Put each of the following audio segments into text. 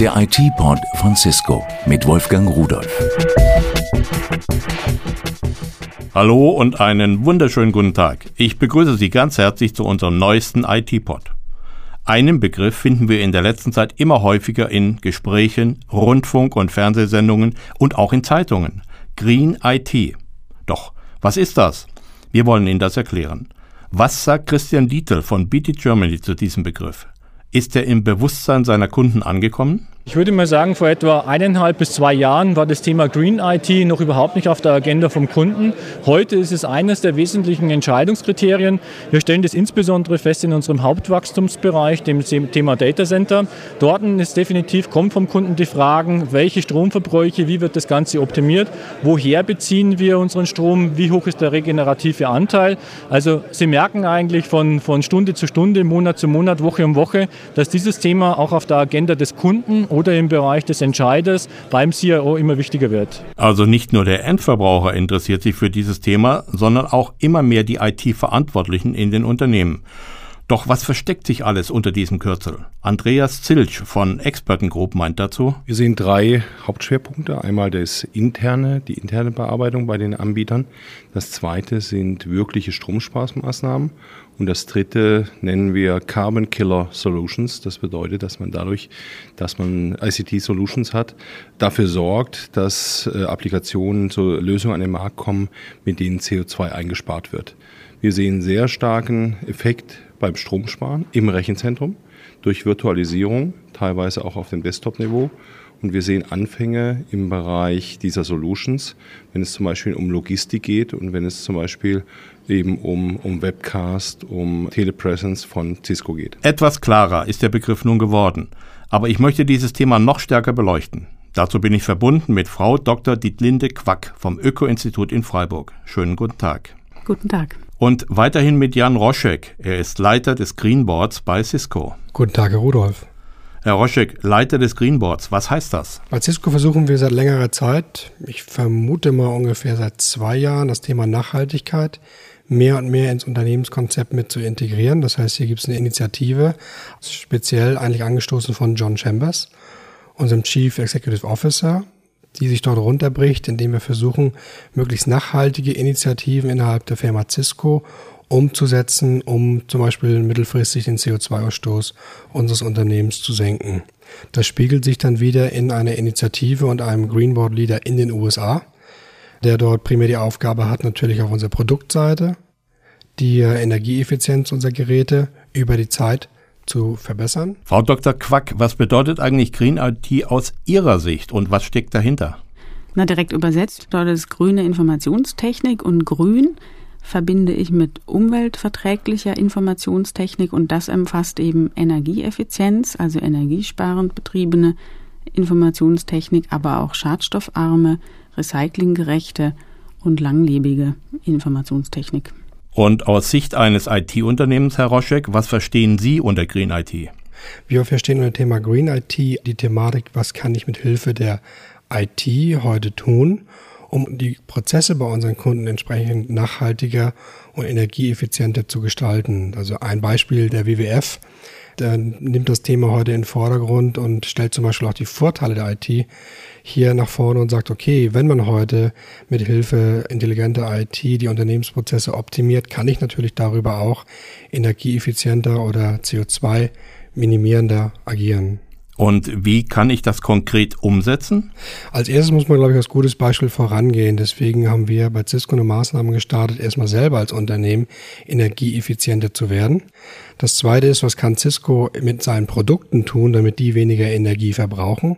Der IT-Pod von Cisco mit Wolfgang Rudolf. Hallo und einen wunderschönen guten Tag. Ich begrüße Sie ganz herzlich zu unserem neuesten IT-Pod. Einen Begriff finden wir in der letzten Zeit immer häufiger in Gesprächen, Rundfunk- und Fernsehsendungen und auch in Zeitungen. Green IT. Doch, was ist das? Wir wollen Ihnen das erklären. Was sagt Christian Dietl von BT Germany zu diesem Begriff? Ist er im Bewusstsein seiner Kunden angekommen? Ich würde mal sagen, vor etwa eineinhalb bis zwei Jahren war das Thema Green IT noch überhaupt nicht auf der Agenda vom Kunden. Heute ist es eines der wesentlichen Entscheidungskriterien. Wir stellen das insbesondere fest in unserem Hauptwachstumsbereich, dem Thema Data Center. Dort ist definitiv, kommt vom Kunden die Fragen, welche Stromverbräuche, wie wird das Ganze optimiert, woher beziehen wir unseren Strom, wie hoch ist der regenerative Anteil. Also Sie merken eigentlich von, von Stunde zu Stunde, Monat zu Monat, Woche um Woche, dass dieses Thema auch auf der Agenda des Kunden oder im Bereich des Entscheiders beim CIO immer wichtiger wird. Also nicht nur der Endverbraucher interessiert sich für dieses Thema, sondern auch immer mehr die IT-Verantwortlichen in den Unternehmen. Doch was versteckt sich alles unter diesem Kürzel? Andreas Zilch von Experten Group meint dazu. Wir sehen drei Hauptschwerpunkte. Einmal das interne, die interne Bearbeitung bei den Anbietern. Das zweite sind wirkliche Stromspaßmaßnahmen. Und das dritte nennen wir Carbon Killer Solutions. Das bedeutet, dass man dadurch, dass man ICT Solutions hat, dafür sorgt, dass äh, Applikationen zur Lösung an den Markt kommen, mit denen CO2 eingespart wird. Wir sehen sehr starken Effekt beim Stromsparen im Rechenzentrum durch Virtualisierung, teilweise auch auf dem Desktop-Niveau. Und wir sehen Anfänge im Bereich dieser Solutions, wenn es zum Beispiel um Logistik geht und wenn es zum Beispiel eben um, um Webcast, um Telepresence von Cisco geht. Etwas klarer ist der Begriff nun geworden. Aber ich möchte dieses Thema noch stärker beleuchten. Dazu bin ich verbunden mit Frau Dr. Dietlinde Quack vom Öko-Institut in Freiburg. Schönen guten Tag. Guten Tag. Und weiterhin mit Jan Roschek. Er ist Leiter des Greenboards bei Cisco. Guten Tag, Herr Rudolf. Herr Roschek, Leiter des Greenboards, was heißt das? Bei Cisco versuchen wir seit längerer Zeit, ich vermute mal ungefähr seit zwei Jahren, das Thema Nachhaltigkeit mehr und mehr ins Unternehmenskonzept mit zu integrieren. Das heißt, hier gibt es eine Initiative, speziell eigentlich angestoßen von John Chambers, unserem Chief Executive Officer, die sich dort runterbricht, indem wir versuchen, möglichst nachhaltige Initiativen innerhalb der Firma Cisco umzusetzen, um zum Beispiel mittelfristig den CO2-Ausstoß unseres Unternehmens zu senken. Das spiegelt sich dann wieder in einer Initiative und einem Greenboard Leader in den USA, der dort primär die Aufgabe hat, natürlich auf unserer Produktseite die Energieeffizienz unserer Geräte über die Zeit zu verbessern. Frau Dr. Quack, was bedeutet eigentlich Green IT aus Ihrer Sicht und was steckt dahinter? Na, direkt übersetzt bedeutet es grüne Informationstechnik und grün verbinde ich mit umweltverträglicher Informationstechnik und das umfasst eben Energieeffizienz, also energiesparend betriebene Informationstechnik, aber auch schadstoffarme, recyclinggerechte und langlebige Informationstechnik. Und aus Sicht eines IT-Unternehmens, Herr Roschek, was verstehen Sie unter Green IT? Wir verstehen unter Thema Green IT die Thematik, was kann ich mit Hilfe der IT heute tun, um die Prozesse bei unseren Kunden entsprechend nachhaltiger und energieeffizienter zu gestalten. Also ein Beispiel der WWF, der nimmt das Thema heute in den Vordergrund und stellt zum Beispiel auch die Vorteile der IT hier nach vorne und sagt, okay, wenn man heute mit Hilfe intelligenter IT die Unternehmensprozesse optimiert, kann ich natürlich darüber auch energieeffizienter oder CO2 minimierender agieren. Und wie kann ich das konkret umsetzen? Als erstes muss man, glaube ich, als gutes Beispiel vorangehen. Deswegen haben wir bei Cisco eine Maßnahme gestartet, erstmal selber als Unternehmen energieeffizienter zu werden. Das zweite ist, was kann Cisco mit seinen Produkten tun, damit die weniger Energie verbrauchen?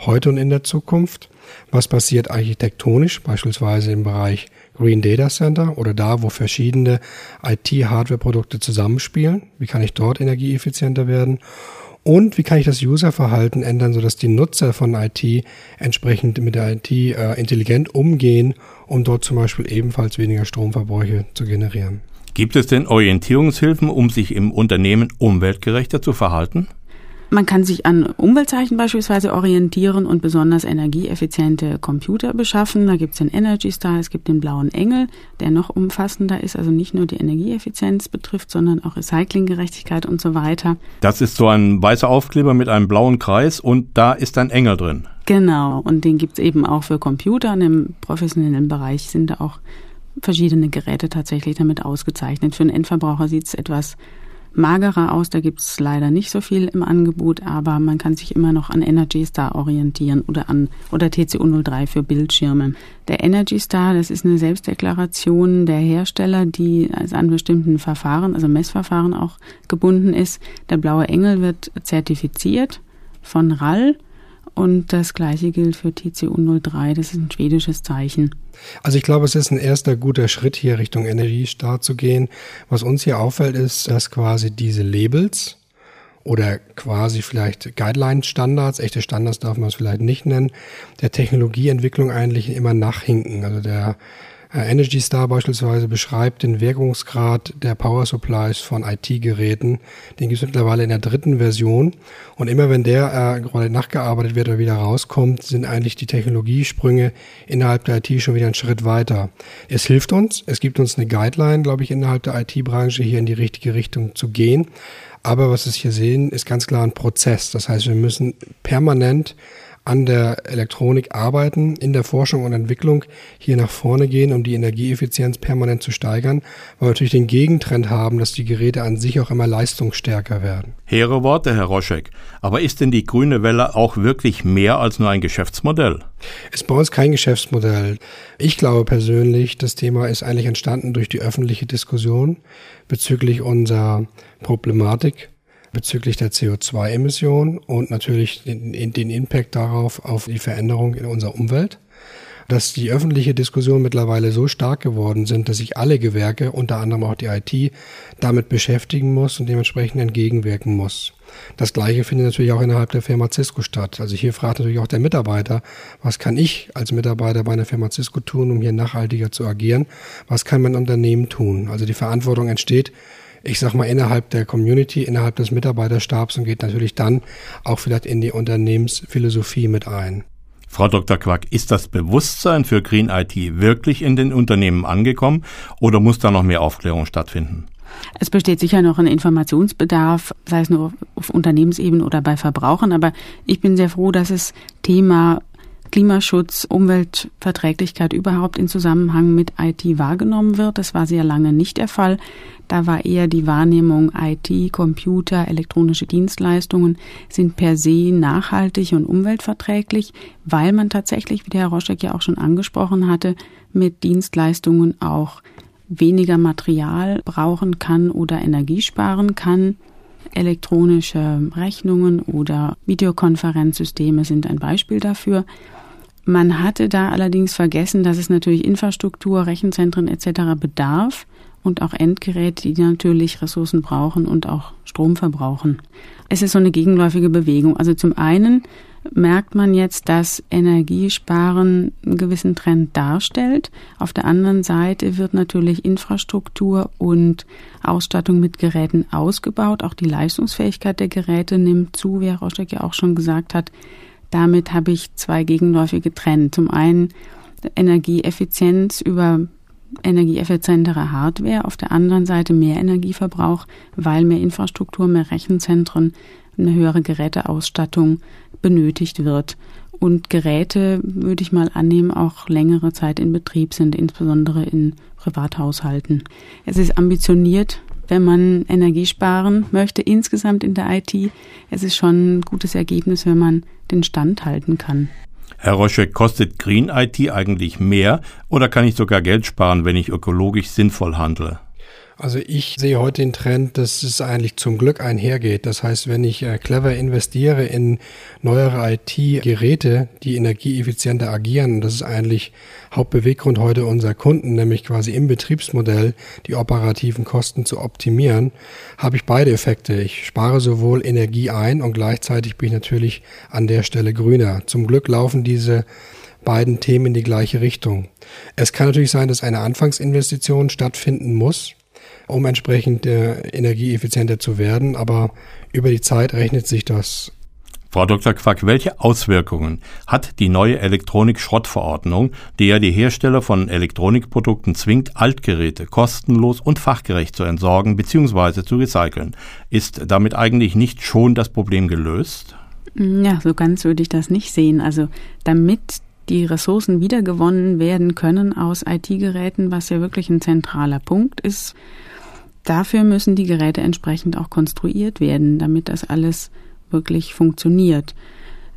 Heute und in der Zukunft. Was passiert architektonisch, beispielsweise im Bereich Green Data Center oder da, wo verschiedene IT-Hardware-Produkte zusammenspielen? Wie kann ich dort energieeffizienter werden? Und wie kann ich das Userverhalten ändern, sodass die Nutzer von IT entsprechend mit der IT äh, intelligent umgehen, um dort zum Beispiel ebenfalls weniger Stromverbräuche zu generieren? Gibt es denn Orientierungshilfen, um sich im Unternehmen umweltgerechter zu verhalten? Man kann sich an Umweltzeichen beispielsweise orientieren und besonders energieeffiziente Computer beschaffen. Da gibt es den Energy Star, es gibt den blauen Engel, der noch umfassender ist, also nicht nur die Energieeffizienz betrifft, sondern auch Recyclinggerechtigkeit und so weiter. Das ist so ein weißer Aufkleber mit einem blauen Kreis und da ist ein Engel drin. Genau, und den gibt es eben auch für Computer und im professionellen Bereich sind da auch verschiedene Geräte tatsächlich damit ausgezeichnet. Für einen Endverbraucher sieht es etwas magerer aus. Da gibt es leider nicht so viel im Angebot, aber man kann sich immer noch an Energy Star orientieren oder an oder TCU03 für Bildschirme. Der Energy Star, das ist eine Selbstdeklaration der Hersteller, die also an bestimmten Verfahren, also Messverfahren auch gebunden ist. Der blaue Engel wird zertifiziert von RAL und das gleiche gilt für TCU03, das ist ein schwedisches Zeichen. Also ich glaube, es ist ein erster guter Schritt hier Richtung Energiestart zu gehen. Was uns hier auffällt, ist, dass quasi diese Labels oder quasi vielleicht Guideline-Standards, echte Standards darf man es vielleicht nicht nennen, der Technologieentwicklung eigentlich immer nachhinken. Also der Energy Star beispielsweise beschreibt den Wirkungsgrad der Power Supplies von IT-Geräten. Den gibt es mittlerweile in der dritten Version. Und immer wenn der äh, gerade nachgearbeitet wird oder wieder rauskommt, sind eigentlich die Technologiesprünge innerhalb der IT schon wieder einen Schritt weiter. Es hilft uns, es gibt uns eine Guideline, glaube ich, innerhalb der IT-Branche hier in die richtige Richtung zu gehen. Aber was wir hier sehen, ist ganz klar ein Prozess. Das heißt, wir müssen permanent an der Elektronik arbeiten, in der Forschung und Entwicklung hier nach vorne gehen, um die Energieeffizienz permanent zu steigern, weil wir natürlich den Gegentrend haben, dass die Geräte an sich auch immer leistungsstärker werden. Hehre Worte, Herr Roschek. Aber ist denn die grüne Welle auch wirklich mehr als nur ein Geschäftsmodell? Ist bei uns kein Geschäftsmodell. Ich glaube persönlich, das Thema ist eigentlich entstanden durch die öffentliche Diskussion bezüglich unserer Problematik bezüglich der CO2-Emissionen und natürlich den, den Impact darauf auf die Veränderung in unserer Umwelt dass die öffentliche Diskussion mittlerweile so stark geworden sind, dass sich alle Gewerke, unter anderem auch die IT, damit beschäftigen muss und dementsprechend entgegenwirken muss. Das Gleiche findet natürlich auch innerhalb der Firma Cisco statt. Also hier fragt natürlich auch der Mitarbeiter, was kann ich als Mitarbeiter bei einer Firma Cisco tun, um hier nachhaltiger zu agieren? Was kann mein Unternehmen tun? Also die Verantwortung entsteht ich sag mal, innerhalb der Community, innerhalb des Mitarbeiterstabs und geht natürlich dann auch vielleicht in die Unternehmensphilosophie mit ein. Frau Dr. Quack, ist das Bewusstsein für Green IT wirklich in den Unternehmen angekommen oder muss da noch mehr Aufklärung stattfinden? Es besteht sicher noch ein Informationsbedarf, sei es nur auf Unternehmensebene oder bei Verbrauchern, aber ich bin sehr froh, dass das Thema Klimaschutz, Umweltverträglichkeit überhaupt in Zusammenhang mit IT wahrgenommen wird. Das war sehr lange nicht der Fall. Da war eher die Wahrnehmung, IT, Computer, elektronische Dienstleistungen sind per se nachhaltig und umweltverträglich, weil man tatsächlich, wie der Herr Roschek ja auch schon angesprochen hatte, mit Dienstleistungen auch weniger Material brauchen kann oder Energie sparen kann. Elektronische Rechnungen oder Videokonferenzsysteme sind ein Beispiel dafür. Man hatte da allerdings vergessen, dass es natürlich Infrastruktur, Rechenzentren etc. bedarf und auch Endgeräte, die natürlich Ressourcen brauchen und auch Strom verbrauchen. Es ist so eine gegenläufige Bewegung. Also zum einen merkt man jetzt, dass Energiesparen einen gewissen Trend darstellt. Auf der anderen Seite wird natürlich Infrastruktur und Ausstattung mit Geräten ausgebaut. Auch die Leistungsfähigkeit der Geräte nimmt zu, wie Herr Roschek ja auch schon gesagt hat. Damit habe ich zwei gegenläufige Trends. Zum einen Energieeffizienz über energieeffizientere Hardware, auf der anderen Seite mehr Energieverbrauch, weil mehr Infrastruktur, mehr Rechenzentren, eine höhere Geräteausstattung benötigt wird. Und Geräte, würde ich mal annehmen, auch längere Zeit in Betrieb sind, insbesondere in Privathaushalten. Es ist ambitioniert, wenn man Energie sparen möchte, insgesamt in der IT. Es ist schon ein gutes Ergebnis, wenn man den Stand halten kann. Herr Rosche, kostet Green IT eigentlich mehr oder kann ich sogar Geld sparen, wenn ich ökologisch sinnvoll handle? Also ich sehe heute den Trend, dass es eigentlich zum Glück einhergeht. Das heißt, wenn ich äh, clever investiere in neuere IT-Geräte, die energieeffizienter agieren, und das ist eigentlich Hauptbeweggrund heute unserer Kunden, nämlich quasi im Betriebsmodell die operativen Kosten zu optimieren, habe ich beide Effekte. Ich spare sowohl Energie ein und gleichzeitig bin ich natürlich an der Stelle grüner. Zum Glück laufen diese beiden Themen in die gleiche Richtung. Es kann natürlich sein, dass eine Anfangsinvestition stattfinden muss um entsprechend äh, energieeffizienter zu werden. Aber über die Zeit rechnet sich das. Frau Dr. Quack, welche Auswirkungen hat die neue Elektronik-Schrottverordnung, die ja die Hersteller von Elektronikprodukten zwingt, Altgeräte kostenlos und fachgerecht zu entsorgen bzw. zu recyceln? Ist damit eigentlich nicht schon das Problem gelöst? Ja, so ganz würde ich das nicht sehen. Also damit die Ressourcen wiedergewonnen werden können aus IT-Geräten, was ja wirklich ein zentraler Punkt ist, dafür müssen die Geräte entsprechend auch konstruiert werden, damit das alles wirklich funktioniert.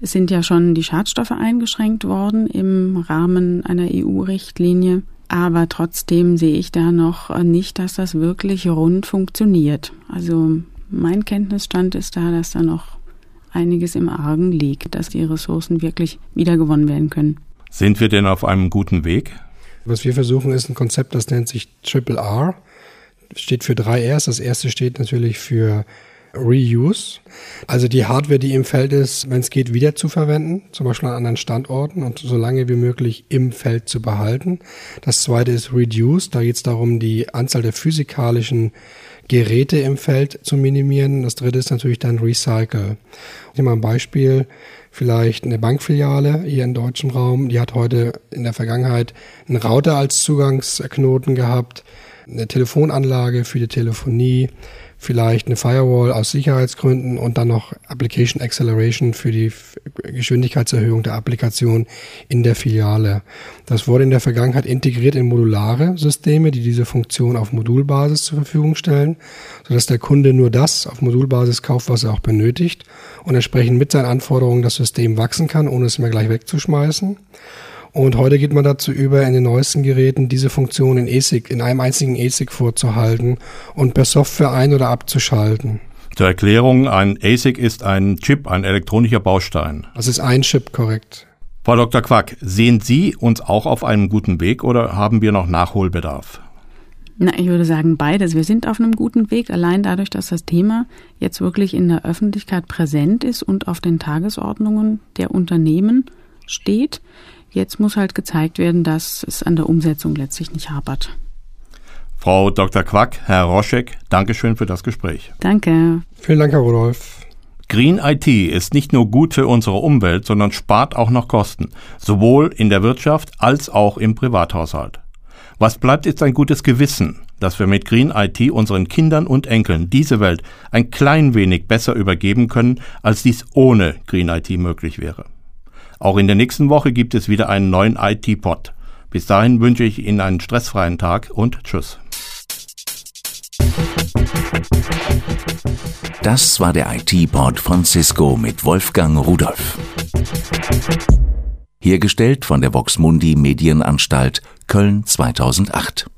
Es sind ja schon die Schadstoffe eingeschränkt worden im Rahmen einer EU-Richtlinie, aber trotzdem sehe ich da noch nicht, dass das wirklich rund funktioniert. Also mein Kenntnisstand ist da, dass da noch einiges im Argen liegt, dass die Ressourcen wirklich wiedergewonnen werden können. Sind wir denn auf einem guten Weg? Was wir versuchen, ist ein Konzept, das nennt sich Triple R. Steht für drei Rs. Das erste steht natürlich für Reuse. Also die Hardware, die im Feld ist, wenn es geht, wieder zu verwenden, zum Beispiel an anderen Standorten und so lange wie möglich im Feld zu behalten. Das zweite ist Reduce. Da geht es darum, die Anzahl der physikalischen Geräte im Feld zu minimieren. Das dritte ist natürlich dann Recycle. Ich nehme mal ein Beispiel. Vielleicht eine Bankfiliale hier im deutschen Raum, die hat heute in der Vergangenheit einen Router als Zugangsknoten gehabt, eine Telefonanlage für die Telefonie, vielleicht eine Firewall aus Sicherheitsgründen und dann noch Application Acceleration für die Geschwindigkeitserhöhung der Applikation in der Filiale. Das wurde in der Vergangenheit integriert in modulare Systeme, die diese Funktion auf Modulbasis zur Verfügung stellen, sodass der Kunde nur das auf Modulbasis kauft, was er auch benötigt und entsprechend mit seinen Anforderungen das System wachsen kann, ohne es mehr gleich wegzuschmeißen. Und heute geht man dazu über, in den neuesten Geräten diese Funktion in ASIC, in einem einzigen ASIC vorzuhalten und per Software ein- oder abzuschalten. Zur Erklärung, ein ASIC ist ein Chip, ein elektronischer Baustein. Das ist ein Chip, korrekt. Frau Dr. Quack, sehen Sie uns auch auf einem guten Weg oder haben wir noch Nachholbedarf? Na, ich würde sagen beides. Wir sind auf einem guten Weg, allein dadurch, dass das Thema jetzt wirklich in der Öffentlichkeit präsent ist und auf den Tagesordnungen der Unternehmen steht. Jetzt muss halt gezeigt werden, dass es an der Umsetzung letztlich nicht hapert. Frau Dr. Quack, Herr Roschek, Dankeschön für das Gespräch. Danke. Vielen Dank, Herr Rudolf. Green IT ist nicht nur gut für unsere Umwelt, sondern spart auch noch Kosten, sowohl in der Wirtschaft als auch im Privathaushalt. Was bleibt ist ein gutes Gewissen, dass wir mit Green IT unseren Kindern und Enkeln diese Welt ein klein wenig besser übergeben können, als dies ohne Green IT möglich wäre. Auch in der nächsten Woche gibt es wieder einen neuen IT-Pod. Bis dahin wünsche ich Ihnen einen stressfreien Tag und Tschüss. Das war der IT-Pod von Cisco mit Wolfgang Rudolf. Hergestellt von der Voxmundi Medienanstalt Köln 2008.